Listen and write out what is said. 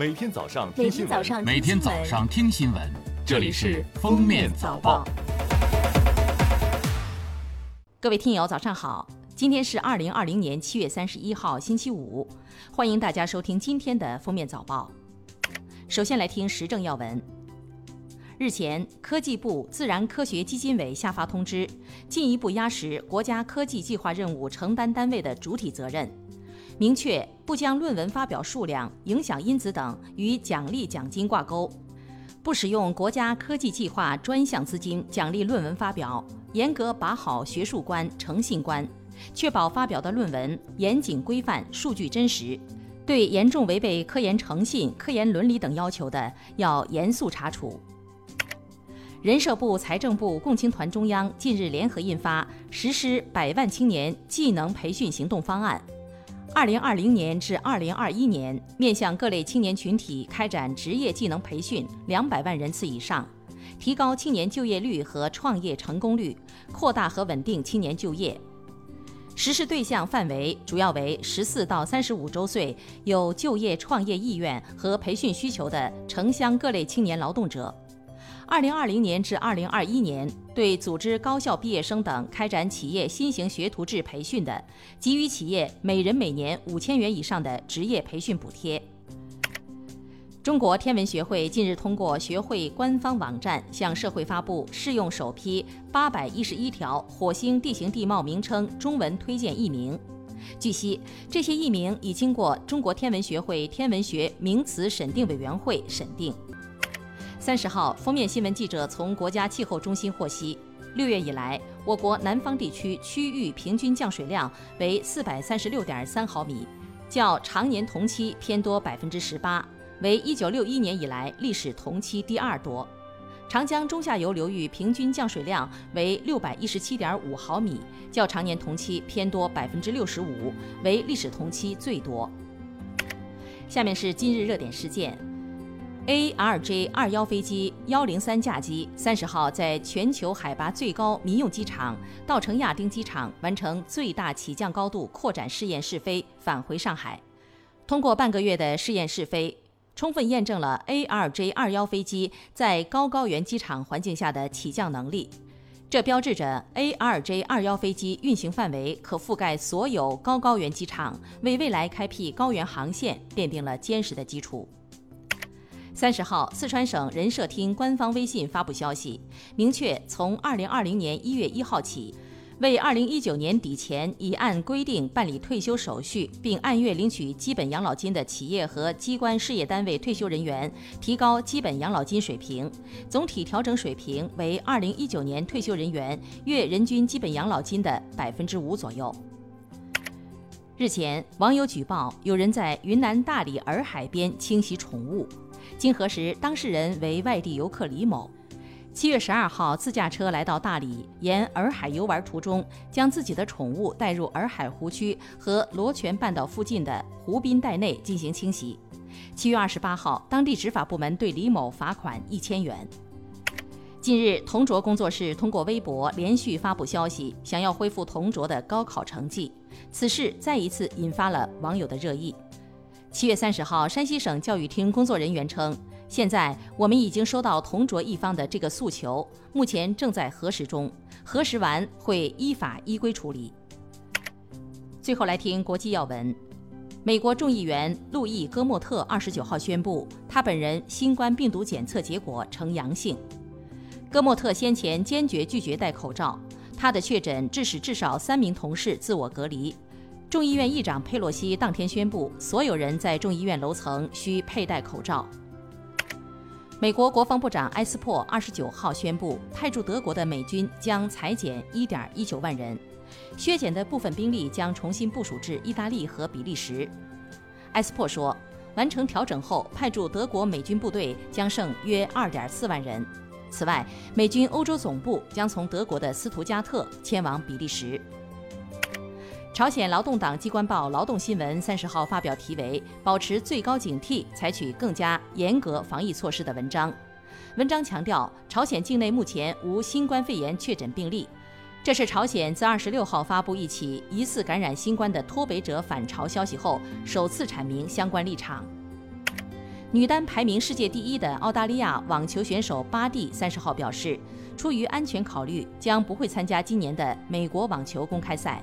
每天早上听新闻，每天早上听新闻，这里是《封面早报》。各位听友，早上好！今天是二零二零年七月三十一号，星期五，欢迎大家收听今天的《封面早报》。首先来听时政要闻。日前，科技部自然科学基金委下发通知，进一步压实国家科技计划任务承担单位的主体责任，明确不将论文发表数量、影响因子等与奖励奖金挂钩，不使用国家科技计划专项资金奖励论文发表，严格把好学术关、诚信关，确保发表的论文严谨规范、数据真实。对严重违背科研诚信、科研伦理等要求的，要严肃查处。人社部、财政部共青团中央近日联合印发《实施百万青年技能培训行动方案》，二零二零年至二零二一年面向各类青年群体开展职业技能培训两百万人次以上，提高青年就业率和创业成功率，扩大和稳定青年就业。实施对象范围主要为十四到三十五周岁有就业创业意愿和培训需求的城乡各类青年劳动者。二零二零年至二零二一年，对组织高校毕业生等开展企业新型学徒制培训的，给予企业每人每年五千元以上的职业培训补贴。中国天文学会近日通过学会官方网站向社会发布试用首批八百一十一条火星地形地貌名称中文推荐译名。据悉，这些译名已经过中国天文学会天文学名词审定委员会审定。三十号，封面新闻记者从国家气候中心获悉，六月以来，我国南方地区区域平均降水量为四百三十六点三毫米，较常年同期偏多百分之十八。为一九六一年以来历史同期第二多，长江中下游流域平均降水量为六百一十七点五毫米，较常年同期偏多百分之六十五，为历史同期最多。下面是今日热点事件：ARJ 二幺飞机幺零三架机三十号在全球海拔最高民用机场稻城亚丁机场完成最大起降高度扩展试验试飞，返回上海。通过半个月的试验试飞。充分验证了 ARJ 二幺飞机在高高原机场环境下的起降能力，这标志着 ARJ 二幺飞机运行范围可覆盖所有高高原机场，为未来开辟高原航线奠定了坚实的基础。三十号，四川省人社厅官方微信发布消息，明确从二零二零年一月一号起。为二零一九年底前已按规定办理退休手续并按月领取基本养老金的企业和机关事业单位退休人员，提高基本养老金水平，总体调整水平为二零一九年退休人员月人均基本养老金的百分之五左右。日前，网友举报有人在云南大理洱海边清洗宠物，经核实，当事人为外地游客李某。七月十二号，自驾车来到大理，沿洱海游玩途中，将自己的宠物带入洱海湖区和罗泉半岛附近的湖滨带内进行清洗。七月二十八号，当地执法部门对李某罚款一千元。近日，同卓工作室通过微博连续发布消息，想要恢复同卓的高考成绩，此事再一次引发了网友的热议。七月三十号，山西省教育厅工作人员称。现在我们已经收到同卓一方的这个诉求，目前正在核实中，核实完会依法依规处理。最后来听国际要闻，美国众议员路易·戈莫特二十九号宣布，他本人新冠病毒检测结果呈阳性。戈莫特先前坚决拒绝戴口罩，他的确诊致使至少三名同事自我隔离。众议院议长佩洛西当天宣布，所有人在众议院楼层需佩戴口罩。美国国防部长埃斯珀二十九号宣布，派驻德国的美军将裁减一点一九万人，削减的部分兵力将重新部署至意大利和比利时。埃斯珀说，完成调整后，派驻德国美军部队将剩约二点四万人。此外，美军欧洲总部将从德国的斯图加特迁往比利时。朝鲜劳动党机关报《劳动新闻》三十号发表题为“保持最高警惕，采取更加严格防疫措施”的文章。文章强调，朝鲜境内目前无新冠肺炎确诊病例，这是朝鲜自二十六号发布一起疑似感染新冠的脱北者返朝消息后，首次阐明相关立场。女单排名世界第一的澳大利亚网球选手巴蒂三十号表示，出于安全考虑，将不会参加今年的美国网球公开赛。